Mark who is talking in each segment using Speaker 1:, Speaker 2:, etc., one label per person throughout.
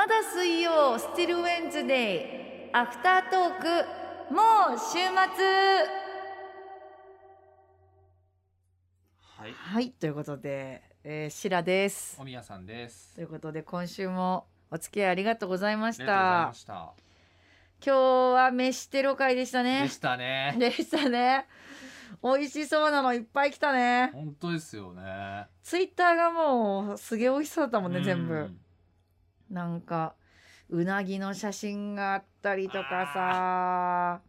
Speaker 1: まだ水曜スティルウェンズデイアフタートークもう週末
Speaker 2: はい。
Speaker 1: はいということで、えー、シラです
Speaker 2: おみやさんです。
Speaker 1: ということで今週もお付き合いありがとうございまし
Speaker 2: ありがとうござい
Speaker 1: た
Speaker 2: ました。
Speaker 1: 今日は飯テロ会でしたね
Speaker 2: でしたね。
Speaker 1: でしたね美味しそうなのいっぱい来たね
Speaker 2: 本当ですよね。
Speaker 1: ツイッターがもうすげえ美味しそうだったもんね全部
Speaker 2: うん
Speaker 1: なんかうなぎの写真があったりとかさ。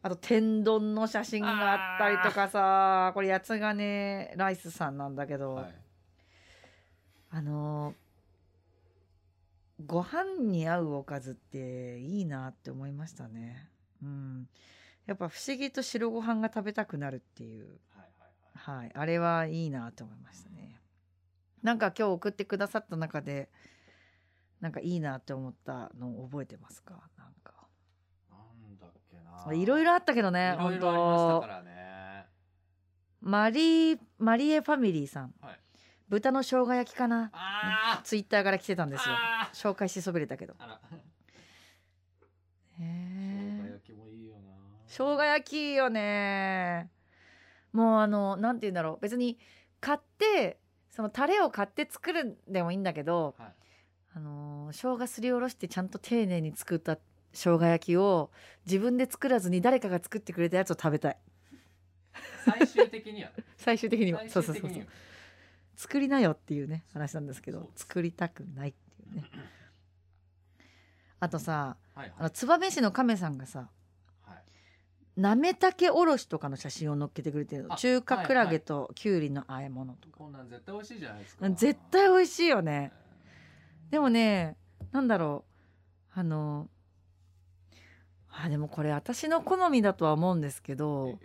Speaker 1: あと天丼の写真があったりとかさ。これ八つ金ライスさんなんだけど、
Speaker 2: はい。
Speaker 1: あのご飯に合うおかずっていいなって思いましたね。うん。やっぱ不思議と白ご飯が食べたくなるっていう。
Speaker 2: はいはいはい。
Speaker 1: はい、あれはいいなと思いましたね。なんか今日送ってくださった中で、なんかいいなって思ったの覚えてますか？なんか。
Speaker 2: なんだっけな。
Speaker 1: いろいろあったけどね、本
Speaker 2: ろありました
Speaker 1: 当
Speaker 2: ね。
Speaker 1: マリー、マリエファミリーさん。
Speaker 2: はい。
Speaker 1: 豚の生姜焼きかな？
Speaker 2: あ
Speaker 1: ツイッターから来てたん
Speaker 2: あ。
Speaker 1: ですよ。
Speaker 2: あ
Speaker 1: 紹介しそびれたけど。
Speaker 2: 生姜焼きもいいよな。
Speaker 1: 生姜焼きよね。もうあの、なんて言うんだろう。別に買って、そのタレを買って作るんでもいいんだけど、
Speaker 2: はい。
Speaker 1: あのー生姜すりおろしてちゃんと丁寧に作った生姜焼きを自分で作らずに誰かが作ってくれたやつを食べたい。
Speaker 2: 最終的には。
Speaker 1: 最終的には。そうそうそうそう。作りなよっていうね話なんですけど作りたくないっていうね。あとさ
Speaker 2: はい
Speaker 1: あの燕市の亀さんがさ
Speaker 2: はい。
Speaker 1: なめたけおろしとかの写真を載っけてくれてる中華クラゲときゅうりの和え物とか、
Speaker 2: こんなん絶対美味しいじゃないですか。
Speaker 1: 絶対美味しいよね。
Speaker 2: え
Speaker 1: でもねなんだろうあのあでもこれ私の好みだとは思うんですけ
Speaker 2: ー
Speaker 1: ど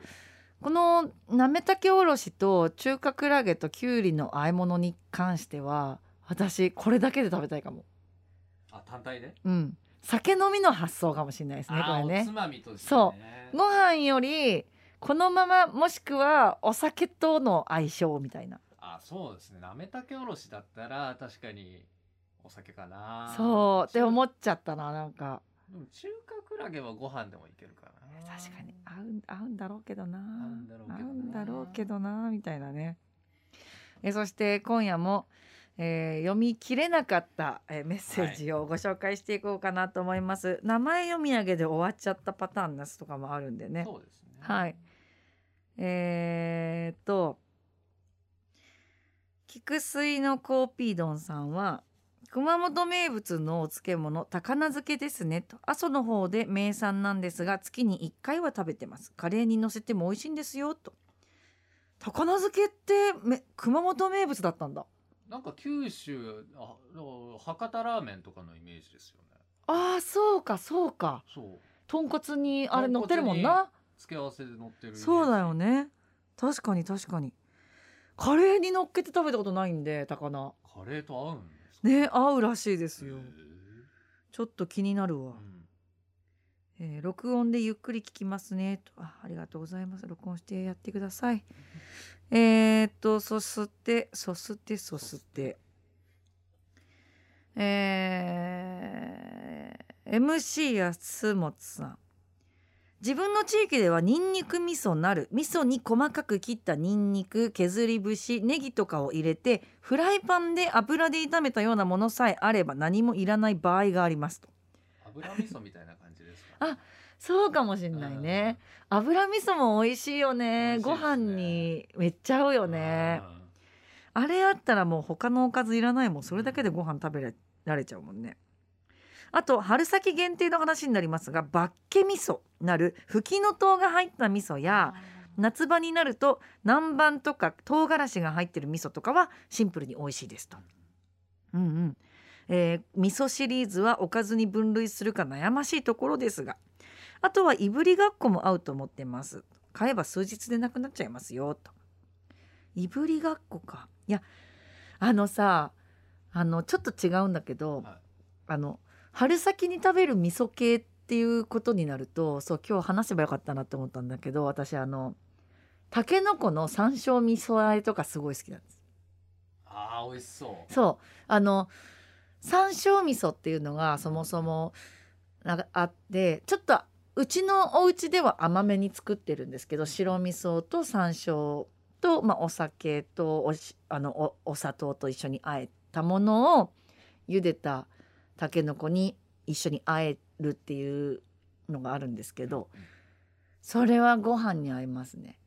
Speaker 1: このなめたけおろしと中華クラゲときゅうりの和え物に関しては私これだけで食べたいかも
Speaker 2: あ、単体で？
Speaker 1: うん酒飲みの発想かもしれないですねこれね
Speaker 2: つまみとして。。
Speaker 1: そうご飯よりこのままもしくはお酒との相性みたいな
Speaker 2: あ、そうですね。なめたけおろしだったら、確かに。お酒かな。
Speaker 1: そうって思
Speaker 2: っ。
Speaker 1: っちゃったななんか
Speaker 2: 中華クラゲはご飯でもいけるかな。
Speaker 1: 確かに合うん合うんだろうけどな
Speaker 2: 合うんだろうけどな
Speaker 1: みたいなねえそして今夜も、えー読み切れなかった、えーメッセージをご紹介していこうかなと思います、名前読み上げで終わっちゃったパターンのやつとかもあるんでね
Speaker 2: そうですね。
Speaker 1: はい。えー、っと菊水のコーピードンさんは熊本名物のお漬物高菜漬けですね。と。阿蘇の方で名産なんですが月に1回は食べてます。カレーに乗せても美味しいんですよ。と。高菜漬けってめ熊本名物だったんだ。
Speaker 2: なんか九州、あ、博多ラーメンとかのイメージですよね。
Speaker 1: あーそうかそうか。
Speaker 2: そう。
Speaker 1: 豚骨にあれ乗ってるもん
Speaker 2: 豚
Speaker 1: な
Speaker 2: 付け合わせで乗ってる。
Speaker 1: そうだよね。確かに確かに。カレーに乗っけて食べたことないんで高菜。
Speaker 2: カレーと合うんですか。
Speaker 1: ね合うらしいですよ。ちょっと気になるわ、
Speaker 2: うん。
Speaker 1: えー録音でゆっくり聞きますね。とあありがとうございます。録音してやってください。えー、っとそしてそして。そして。えー、MC 安本さん自分の地域ではニンニク味噌なる味噌に細かく切ったニンニク削り節ネギとかを入れてフライパンで油で炒めたようなものさえあれば何もいらない場合がありますと。
Speaker 2: 油味噌みたいな感じですか、
Speaker 1: あそうかもしんないね。油味噌も美味しいよね。
Speaker 2: ね。
Speaker 1: 飯にめっちゃ合うよね。あれあったらもう他のおかずいらないもん。それだけでご飯食べられちゃうもんねあと春先限定の話になりますがバッケ味噌なるフキノトウが入った味噌や夏場になると南蛮とか唐辛子が入ってる味噌とかはシンプルに美味しいですと。うんうん。えー味噌シリーズはおかずに分類するか悩ましいところですがあとはいぶりがっこも合うと思ってます。買えば数日でなくなっちゃいますよと。いぶりがっこか。いやあのさあのちょっと違うんだけど、
Speaker 2: はい。
Speaker 1: あの春先に食べる味噌系っていうことになるとそう今日話せばよかったなって思ったんだけど私あのたけのこの山椒味噌和えとかすごい好きなんです。
Speaker 2: あー美味しそう。
Speaker 1: そう。あの山椒味噌っていうのがそもそもなんかあってちょっとうちのお家では甘めに作ってるんですけど白味噌と山椒と、まあ、お酒とおしあのおお砂糖と一緒にあえたものを茹でたたけのこに一緒にあえるっていうのがあるんですけどそれはご飯に合いますね。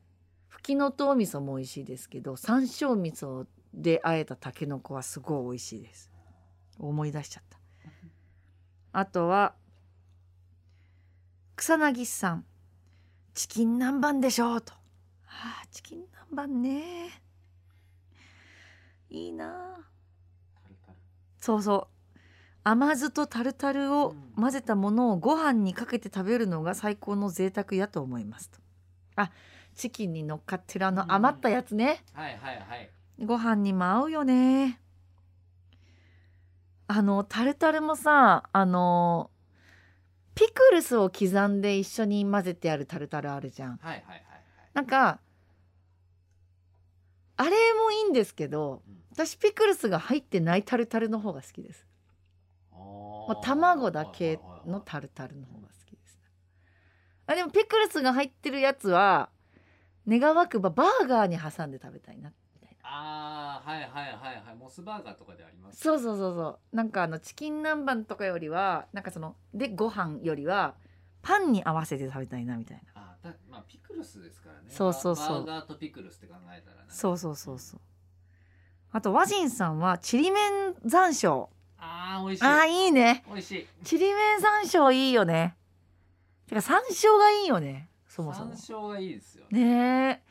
Speaker 1: ふきのとう味噌も美味しいですけど山椒味噌であえたたけのこはすごい美味しいです。思い出しちゃった。あとは草薙さんチキン南蛮でしょうと。はあチキン南蛮ねいいなそうそう甘酢とタルタルを混ぜたものをご飯にかけて食べるのが最高の贅沢やと思いますと。あチキンに乗っかってるあの余ったやつね、
Speaker 2: はいはいはい。
Speaker 1: ご飯にも合うよね。あのタルタルもさあのピクルスを刻んで一緒に混ぜてあるタルタルあるじゃん。
Speaker 2: はいはいはいはい。
Speaker 1: なんかあれもいいんですけど
Speaker 2: うん。
Speaker 1: 私ピクルスが入ってないタルタルの方が好きです。
Speaker 2: あ
Speaker 1: もう卵だけのタルタルの方が好きですあでもピクルスが入ってるやつは願わくばバーガーに挟んで食べたいなみたいな。
Speaker 2: ああはいはいはいはい。モスバーガーとかであります。
Speaker 1: そうそうそうそう。なんかあのチキン南蛮とかよりはなんかそのでご飯よりはパンに合わせて食べたいなみたいな。
Speaker 2: あだまあピクルスですからね。
Speaker 1: そうそうそう。
Speaker 2: バーガーとピクルスって考えたらね。
Speaker 1: そうそうそうそう。あと和人さんはちりめん山椒
Speaker 2: ああ美味しい。
Speaker 1: あーいいね。
Speaker 2: 美味しい。
Speaker 1: ちりめん山椒いいよね。てか山椒がいいよねそもそも。
Speaker 2: 山椒がいいですよ
Speaker 1: ね。え。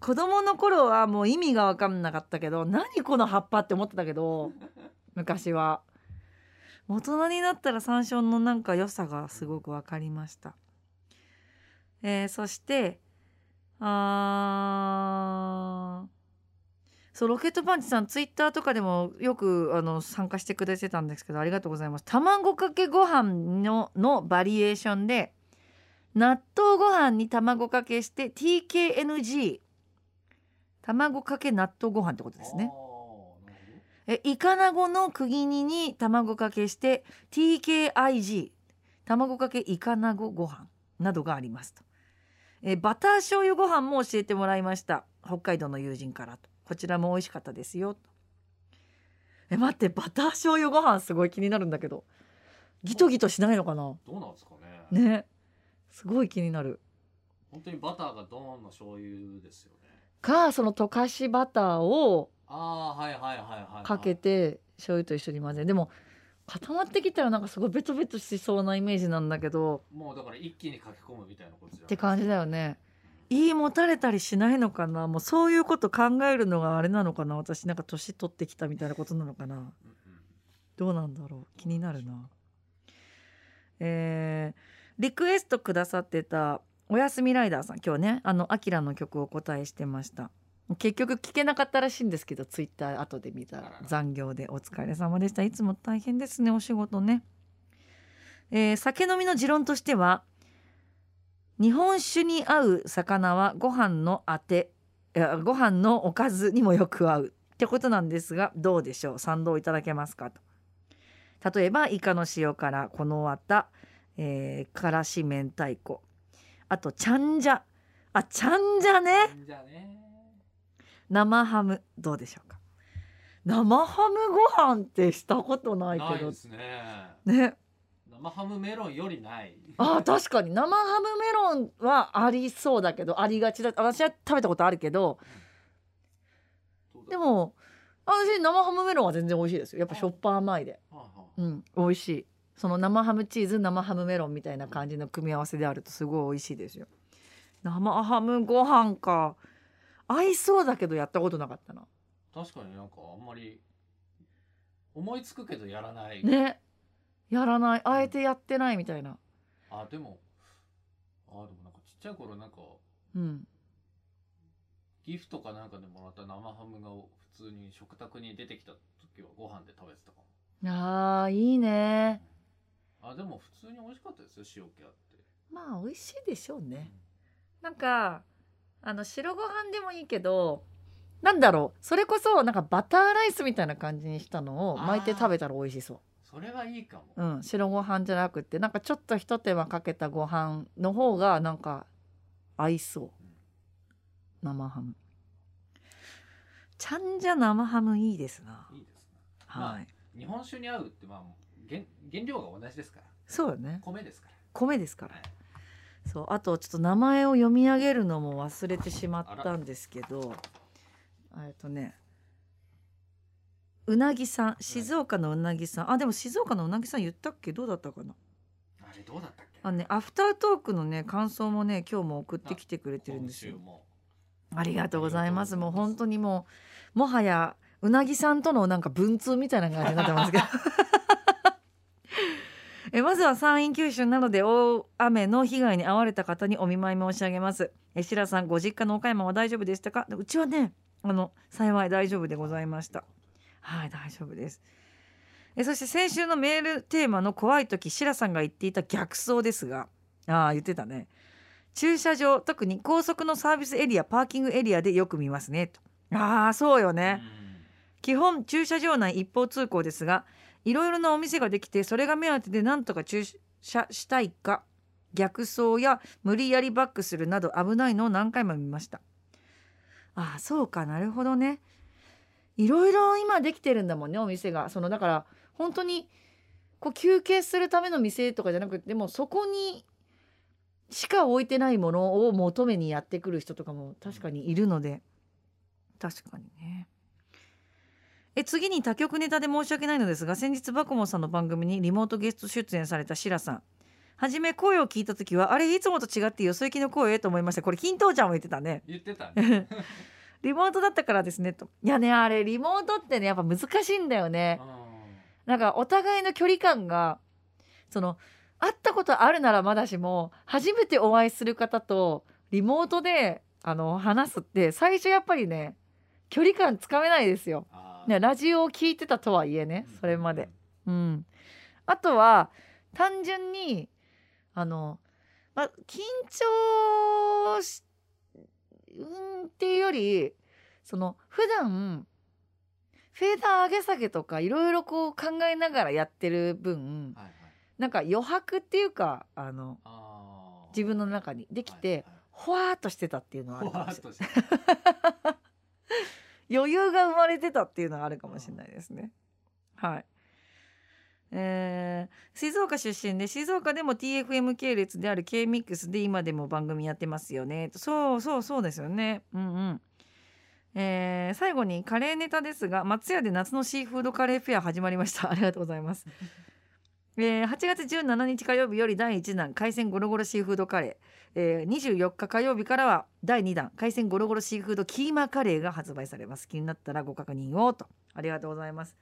Speaker 1: 子供の頃はもう意味が分かんなかったけど何この葉っぱって思ってたけど 昔は。大人になったら山椒のなんか良さがすごく分かりました、えーそしてあーそうロケットパンチさんツイッターとかでもよくあの参加してくれてたんですけどありがとうございます。卵かけご飯ののバリエーションで納豆ご飯に卵かけして TKNG 卵かけ納豆ご飯ってことですね。えイカナゴの釘煮に卵かけして TKIG 卵かけイカナゴご飯などがありますと。えバター醤油ご飯も教えてもらいました。北海道の友人からとこちらも美味しかったですよ。とえ待ってバター醤油ご飯すごい気になるんだけど。ギトギトしないのかな？
Speaker 2: どどうなんですかね。
Speaker 1: ね。すごい気になる。
Speaker 2: 本当にバターがドーンの醤油ですよね。
Speaker 1: かその溶かしバターを
Speaker 2: ああはいはいはいはいはい。
Speaker 1: かけて醤油と一緒に混ぜでも固まってきたらなんかすごいベトベトしそうなイメージなんだけど。
Speaker 2: もうだから一気に書き込むみたいなことじゃない
Speaker 1: って感じだよね言いもたれたりしないのかな？もうそういうこと考えるのがあれなのかな？私なんか年取ってきたみたいなことなのかな？どうなんだろう？気になるな。えーリクエストくださってたおやすみライダーさん今日ねあのアキラの曲をお答えしてました。結局聞けなかったらしいんですけどツイッター後で見たら。残業でお疲れ様でした。いつも大変ですねお仕事ね、えー酒飲みの持論としては日本酒に合う魚はご飯のあてご飯のおかずにもよく合う。ってことなんですがどうでしょう？賛同いただけますか？と。例えばイカの塩辛このわた、えー、からし明太子。あとちゃんじゃあちゃんじゃね。
Speaker 2: じゃあね。
Speaker 1: 生ハム。どうでしょうか？生ハムご飯ってしたことないけど。
Speaker 2: ね。
Speaker 1: ね
Speaker 2: 生ハムメロンよりない。
Speaker 1: あー確かに。生ハムメロンはありそうだけどありがちだ。私は食べたことあるけど。でも私生ハムメロンは全然美味しいですよ。やっぱしょっぱ甘いで。うん。美味しい。その生ハムチーズ生ハムメロンみたいな感じの組み合わせであるとすごい美味しいですよ。生ハムご飯か。合いそうだけどやったことなかったな。
Speaker 2: 確かになんかあんまり思いつくけどやらない、
Speaker 1: ねやらない。あえてやってないみたいな。
Speaker 2: あでも。あでもなんかちっちゃい頃なんか
Speaker 1: うん。
Speaker 2: ギフトかなんかでもらった生ハムが普通に食卓に出てきた時はご飯で食べてたかも。
Speaker 1: あーいいね。
Speaker 2: あでも普通に美味しかったですよ塩気あって。
Speaker 1: まあ美味しいでしょうね。なんかあの白ご飯でもいいけどなんだろう。それこそなんかバターライスみたいな感じにしたのを巻いて食べたら美味しそう
Speaker 2: それはいいかも、
Speaker 1: うん、白ご飯じゃなくてなんかちょっとひと手間かけたご飯の方がなんか合いそう。生ハム。ちゃんじゃ生ハムいいですな。い
Speaker 2: いですねまあ
Speaker 1: はい、
Speaker 2: 日本酒に合うってまあ原原料が同じですから。
Speaker 1: そうよね。
Speaker 2: 米ですから。
Speaker 1: 米ですから。
Speaker 2: はい。
Speaker 1: そうあとちょっと名前を読み上げるのも忘れてしまったんですけどえっとねうなぎさん静岡のうなぎさんあでも静岡のうなぎさん言ったっけ？どうだったかな？
Speaker 2: あれどうだったっけ？
Speaker 1: あのねアフタートークのね感想もね今日も送ってきてくれてるんですよありがとうございます。もう本当にもうもはやうなぎさんとのなんか文通みたいな感じになってますけど。えまずは山陰九州などで大雨の被害に遭われた方にお見舞い申し上げます。え白さんご実家の岡山は大丈夫でしたか？うちはねあの幸い大丈夫でございました。はい大丈夫です。えそして先週のメールテーマの怖い時白さんが言っていた逆走ですが、ああ言ってたね。駐車場特に高速のサービスエリアパーキングエリアでよく見ますねとああそうよね、基本駐車場内一方通行ですがいろいろなお店ができてそれが目当てでなんとか駐車したいか逆走や無理やりバックするなど危ないのを何回も見ましたああそうかなるほどねいろいろ今できてるんだもんねお店が。そのだから本当にこう休憩するための店とかじゃなくてでもそこにしか置いてないものを求めにやってくる人とかも確かにいるので。確かにね。え次に他局ネタで申し訳ないのですが先日バコモンさんの番組にリモートゲスト出演されたシラさん。はじめ声を聞いた時はあれいつもと違ってよそ行きの声？と思いました。これ金藤ちゃんも言ってたね。
Speaker 2: 言ってたね
Speaker 1: リモートだったからですねと。いやねあれリモートってねやっぱ難しいんだよね。なんかお互いの距離感がその会ったことあるならまだしも初めてお会いする方とリモートであの話すって最初やっぱりね距離感つかめないですよ。ね、ラジオを聞いてたとはいえね
Speaker 2: うん。
Speaker 1: それまで。うん、あとは単純にあの、まあ、緊張しうんっていうよりその普段フェーダー上げ下げとかいろいろこう考えながらやってる分
Speaker 2: はいはい。
Speaker 1: なんか余白っていうかあの自分の中にできてほわーっとしてたっていうのはあるかもしれない。余裕が生まれてたっていうのはあるかもしれないですね。はい。えー静岡出身で静岡でも TFM 系列である K-MIX で今でも番組やってますよね。そうそうそうですよね。うんうん。えー最後にカレーネタですが松屋で夏のシーフードカレーフェア始まりました。ありがとうございます、えー8月17日火曜日より第1弾海鮮ゴロゴロシーフードカレー、えー24日火曜日からは第2弾海鮮ゴロゴロシーフードキーマカレーが発売されます。気になったらご確認をと。ありがとうございます。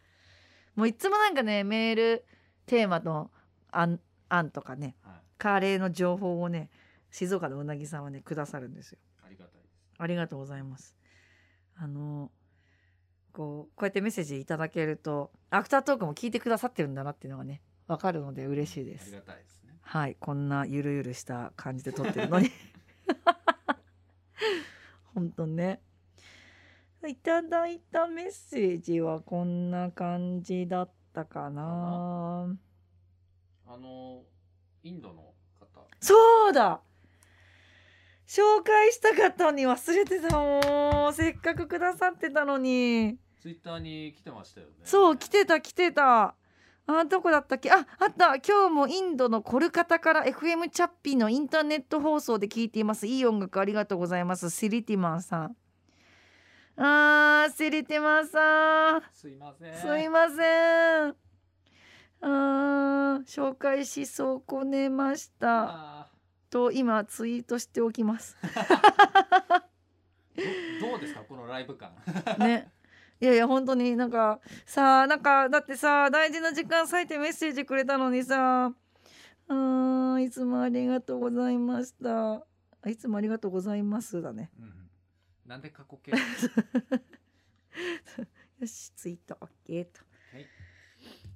Speaker 1: もういつもなんかねメールテーマの案案とかね
Speaker 2: はい。
Speaker 1: カレーの情報をね静岡のうなぎさんはねくださるんですよ。
Speaker 2: ありがたいです。
Speaker 1: ありがとうございます。あのこうこうやってメッセージいただけるとアフタートークも聞いてくださってるんだなっていうのがねわかるので嬉しいです。
Speaker 2: ありがたいですね。
Speaker 1: はい。こんなゆるゆるした感じで撮ってるのに。本当ねいただいたメッセージはこんな感じだったかな。
Speaker 2: あのインドの方。
Speaker 1: そうだ紹介したかったのに忘れてたもん。せっかくくださってたのに。
Speaker 2: ツイッターに来てましたよね。
Speaker 1: そう来てた来てた。あどこだったっけ？ああった。今日もインドのコルカタから FM チャッピーのインターネット放送で聞いています。いい音楽ありがとうございます。シリティマンさんあーシリティマンさん。
Speaker 2: すいません。
Speaker 1: すいません。あー紹介し損ねました。
Speaker 2: あ
Speaker 1: と今ツイートしておきます。
Speaker 2: ー どどうですかこのライブ感。
Speaker 1: ね。いやいや本当になんかさあなんかだってさ大事な時間割いてメッセージくれたのにさうーんいつもありがとうございました。あいつもありがとうございますだね。
Speaker 2: うんなんで過去形？
Speaker 1: よしツイート OK と。
Speaker 2: はい。
Speaker 1: い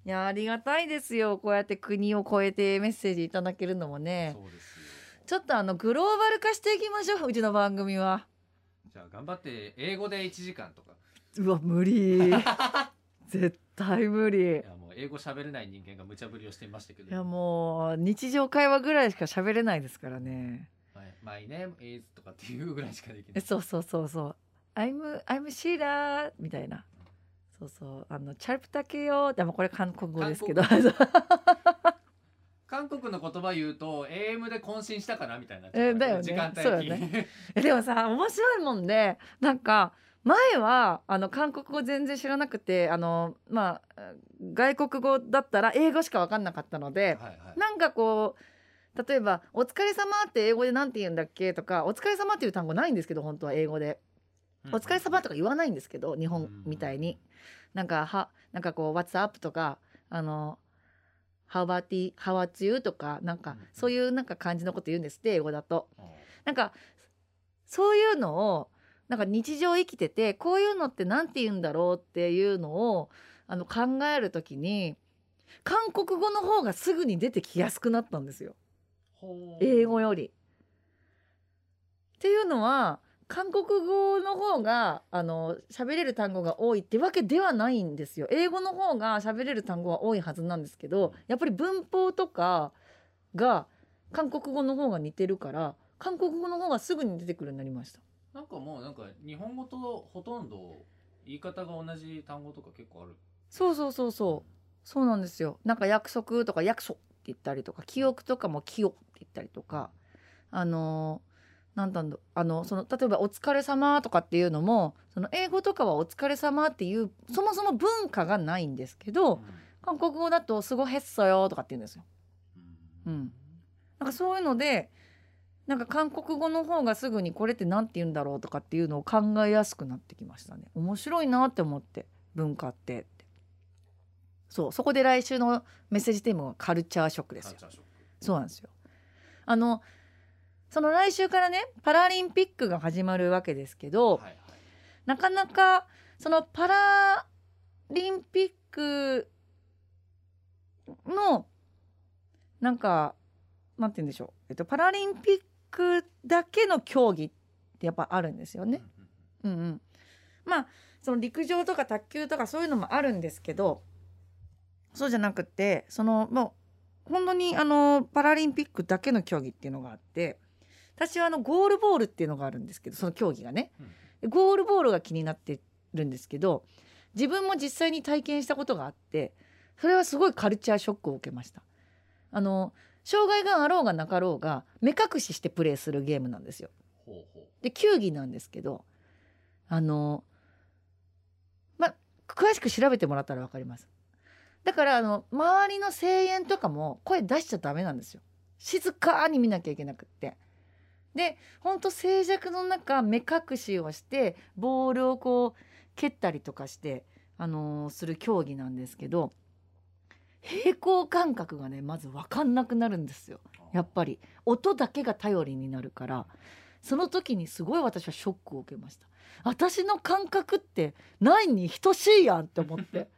Speaker 1: やありがたいですよ。こうやって国を越えてメッセージいただけるのもね。
Speaker 2: そうですよ。
Speaker 1: ちょっとあのグローバル化していきましょううちの番組は。
Speaker 2: じゃあ頑張って英語で1時間とか。
Speaker 1: うわ無理。絶対無理。
Speaker 2: いやもう英語喋れない人間が無茶ぶりをしていましたけど。
Speaker 1: いやもう日常会話ぐらいしか喋れないですからね「
Speaker 2: My name is」とかっていうぐらいしかできない。
Speaker 1: えそうそうそうそう「I'm I'm Sheila」みたいな。そうそう。あのチャルプタケよでもこれ韓国語ですけど。
Speaker 2: 韓国の言葉言うと AM で渾身したかなみたいな
Speaker 1: えだよね。
Speaker 2: 時間帯
Speaker 1: そうよ
Speaker 2: ね。
Speaker 1: えでもさ面白いもんでなんか前はあの韓国語全然知らなくてあのまあ外国語だったら英語しか分かんなかったので、
Speaker 2: はいはい。
Speaker 1: なんかこう例えば「お疲れ様って英語で何て言うんだっけ?」とか「お疲れ様っていう単語ないんですけど本当は英語で「お疲れ様とか言わないんですけど日本みたいに。なんかはなんかこう「What's up?」とかあの「How about How about you?」とかなんかそういうなんか感じのこと言うんですって英語だと。
Speaker 2: うん
Speaker 1: なんかそういうのをなんか日常生きててこういうのって何て言うんだろうっていうのをあの考えるときに韓国語の方がすぐに出てきやすくなったんですよ英語より。っていうのは韓国語の方があの喋れる単語が多いってわけではないんですよ。英語の方が喋れる単語は多いはずなんですけどやっぱり文法とかが韓国語の方が似てるから韓国語の方がすぐに出てくるようになりました。
Speaker 2: なんかもうなんか日本語とほとんど言い方が同じ単語とか結構ある
Speaker 1: そうそうそうそうそうなんですよ。なんか約束とか約束言ったりとか記憶とかも記憶って言ったりとかあのなんだろうあのその例えば「お疲れ様とかっていうのもその英語とかは「お疲れ様っていうそもそも文化がないんですけど韓国語だと「すごいへっそよ」とかって言うんですよ。うんなんかそういうのでなんか韓国語の方がすぐにこれって何て言うんだろうとかっていうのを考えやすくなってきましたね。面白いなって思って文化ってって。そうそこで来週のメッセージテーマはカルチャーショックですよ。そうなんですよ。あのその来週からねパラリンピックが始まるわけですけど、
Speaker 2: はいはい。
Speaker 1: なかなかそのパラリンピックのなんかなんて言うんでしょう、えっと、パラリンピックだけの競技ってやっぱあるんですよね。うんうん、まあその陸上とか卓球とかそういうのもあるんですけどそうじゃなくてそのもう本当にあのパラリンピックだけの競技っていうのがあって私はあのゴールボールっていうのがあるんですけどその競技がね
Speaker 2: うん
Speaker 1: ゴールボールが気になってるんですけど自分も実際に体験したことがあってそれはすごいカルチャーショックを受けました。あの障害があろうがなかろうが目隠ししてプレーするゲームなんですよ。で球技なんですけどあのま詳しく調べてもらったら分かりますだからあの周りの声援とかも声出しちゃダメなんですよ。静かに見なきゃいけなくって。でほんと静寂の中目隠しをしてボールをこう蹴ったりとかして、あのする競技なんですけど平行感覚がねまず分かんなくなるんですよ。やっぱり。音だけが頼りになるから。その時にすごい私はショックを受けました。私の感覚ってないに等しいやんって思って。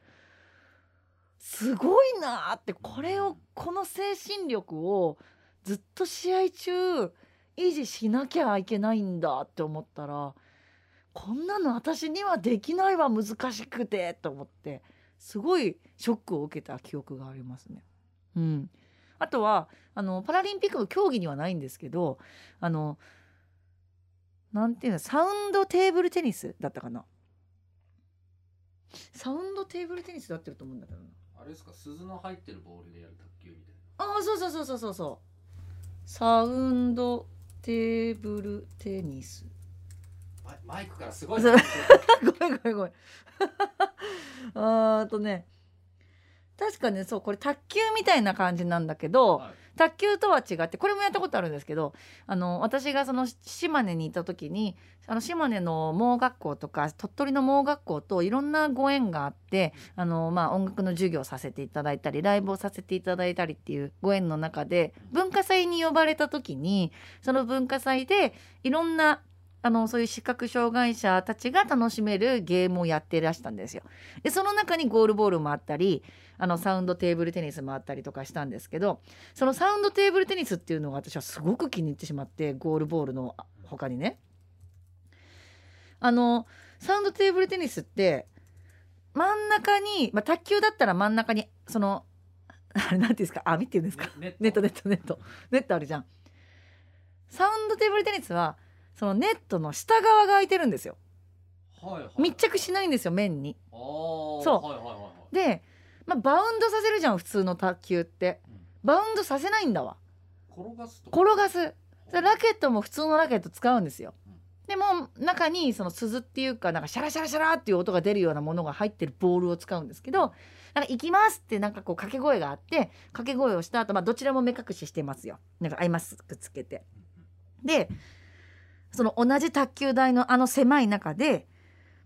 Speaker 1: すごいなってこれをこの精神力をずっと試合中維持しなきゃいけないんだって思ったらこんなの私にはできないわ難しくてと思ってすごいショックを受けた記憶がありますね。うん、あとはあのパラリンピックの競技にはないんですけどあのなんていうのサウンドテーブルテニスだったかな。サウンドテーブルテニスだってると思うんだけどな。
Speaker 2: れですか鈴の入ってるボールでやる卓球みたいな。
Speaker 1: ああそうそうそうそうそうそう。サウンドテーブルテニス。
Speaker 2: マイマイクからすごい。
Speaker 1: ごめんごめんごめん。あーっとね。確かねそうこれ卓球みたいな感じなんだけど、
Speaker 2: はい
Speaker 1: 卓球とは違ってこれもやったことあるんですけどあの私がその島根にいた時にあの島根の盲学校とか鳥取の盲学校といろんなご縁があってあの、まあ、音楽の授業させていただいたりライブをさせていただいたりっていうご縁の中で文化祭に呼ばれた時にその文化祭でいろんなあのそういう視覚障害者たちが楽しめるゲームをやってらしたんですよ。でその中にゴールボールもあったりあのサウンドテーブルテニスもあったりとかしたんですけどそのサウンドテーブルテニスっていうのが私はすごく気に入ってしまってゴールボールの他にね。あのサウンドテーブルテニスって真ん中に、まあ、卓球だったら真ん中にその あれなんていうんですか？網っていうんですか？
Speaker 2: ね
Speaker 1: ネット。ネットネットネット。あるじゃん。サウンドテーブルテニスはそのネットの下側が空いてるんですよ。
Speaker 2: はいはい
Speaker 1: 密着しないんですよ面に。そう。
Speaker 2: はいはいはいはい。
Speaker 1: で、まあ、バウンドさせるじゃん普通の卓球って。
Speaker 2: うん。
Speaker 1: バウンドさせないんだわ。
Speaker 2: 転がすと
Speaker 1: 転がす。でラケットも普通のラケット使うんですよ。
Speaker 2: うん。
Speaker 1: でも中にその鈴っていうかなんかシャラシャラシャラっていう音が出るようなものが入ってるボールを使うんですけどなんか行きますってなんかこう掛け声があって掛け声をした後、まあどちらも目隠ししてますよ。なんかアイマスクつけて。でその同じ卓球台のあの狭い中で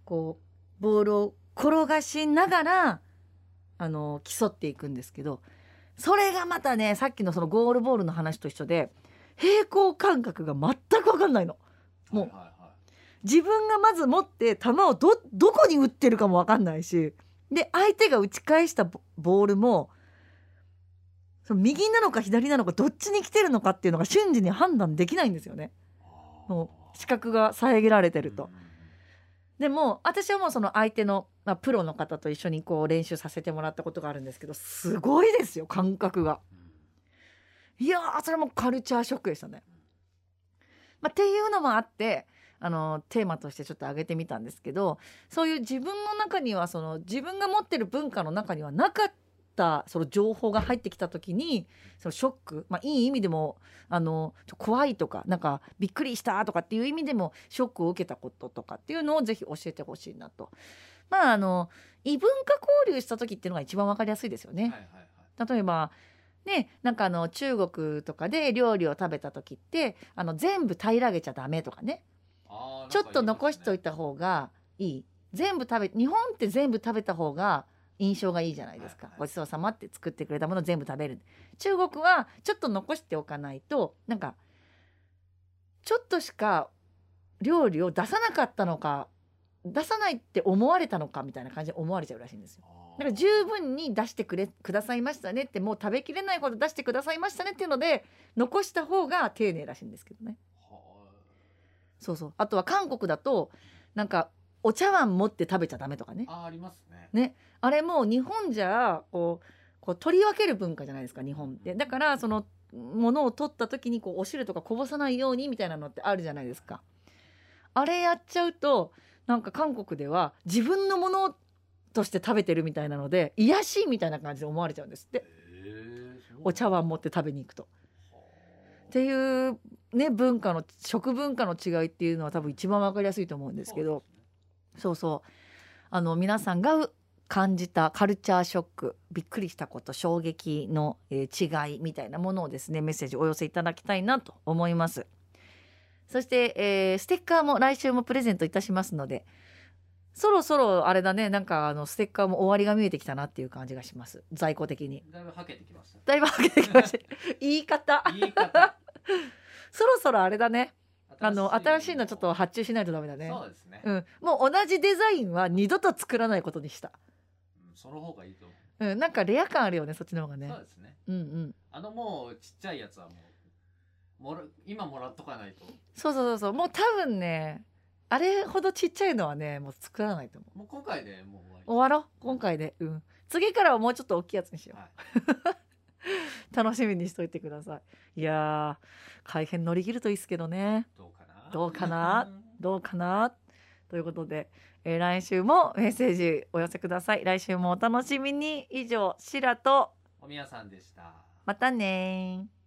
Speaker 1: こうボールを転がしながらあの競っていくんですけどそれがまたねさっきのそのゴールボールの話と一緒で平行感覚が全く分かんないの。もう
Speaker 2: はいはいはい
Speaker 1: 自分がまず持って球をどどこに打ってるかも分かんないしで相手が打ち返したボボールもその右なのか左なのかどっちに来てるのかっていうのが瞬時に判断できないんですよね。もう視覚が遮られてるとでも私はもうその相手の、まあ、プロの方と一緒にこう練習させてもらったことがあるんですけどすごいですよ感覚が。いやーそれもカルチャーショックでしたね。まあ、っていうのもあってあのテーマとしてちょっと挙げてみたんですけどそういう自分の中にはその自分が持ってる文化の中にはなかったその情報が入ってきた時にそのショック、まあ、いい意味でもあの怖いとかなんかびっくりしたとかっていう意味でもショックを受けたこととかっていうのをぜひ教えてほしいなと。まああの異文化交流した時っていうのが一番わかりやすいですよね。
Speaker 2: はいはいはい
Speaker 1: 例えばねなんかあの中国とかで料理を食べた時ってあの全部平らげちゃダメとかね
Speaker 2: あー
Speaker 1: ちょっと残しとい
Speaker 2: た
Speaker 1: た方がいい全部食べ日本って全部食べた方が印象がいいじゃないですか、ごちそうさまって作ってくれたもの全部食べる。中国はちょっと残しておかないとなんかちょっとしか料理を出さなかったのか出さないって思われたのかみたいな感じで思われちゃうらしいんですよ。だから十分に出してくれくださいましたねってもう食べきれないほど出してくださいましたねっていうので残した方が丁寧らしいんですけどね。そうそう。あとは韓国だとなんかお茶碗持って食べちゃダメとかね。
Speaker 2: ありますね。
Speaker 1: ねあれもう日本じゃこうこう取り分ける文化じゃないですか日本って。だからそのものを取った時にこうお汁とかこぼさないようにみたいなのってあるじゃないですか。あれやっちゃうとなんか韓国では自分のものとして食べてるみたいなので癒しいみたいな感じで思われちゃうんですって。お茶碗持って食べに行くと。
Speaker 2: は
Speaker 1: っていうね文化の食文化の違いっていうのは多分一番わかりやすいと思うんですけど。そうそうあの皆さんが感じたカルチャーショックびっくりしたこと衝撃の、えー違いみたいなものをですねメッセージお寄せいただきたいなと思います。そして、えーステッカーも来週もプレゼントいたしますのでそろそろあれだねなんかあのステッカーも終わりが見えてきたなっていう感じがします。在庫的に。
Speaker 2: だいぶはけてきました。
Speaker 1: だいぶはけてきました。言い方。
Speaker 2: 言い方。
Speaker 1: そろそろあれだね。あの新しいのちょっと
Speaker 2: は
Speaker 1: 発注しないとダメだね。
Speaker 2: そうですね、
Speaker 1: うん、もう同じデザインは二度と作らないことにした、
Speaker 2: うんその方がいいと思う、
Speaker 1: うん、なんかレア感あるよねそっちの方がね。
Speaker 2: そうですね。
Speaker 1: うんうん。
Speaker 2: あのもうちっちゃいやつはもうもら今もらっとかないと。
Speaker 1: そうそうそうそう。もう多分ねあれほどちっちゃいのはねもう作らないと思う。
Speaker 2: もう今回でもう終わり。
Speaker 1: 終わろう？今回で。うん。次からはもうちょっと大きいやつにしよう、
Speaker 2: はい。
Speaker 1: 楽しみにしといてください。いやー改変乗り切るといいですけどね。
Speaker 2: どうかな？
Speaker 1: どうかな？どうかな？ということで、えー来週もメッセージお寄せください。来週もお楽しみに。以上シラと
Speaker 2: おみやさんでした。
Speaker 1: またねー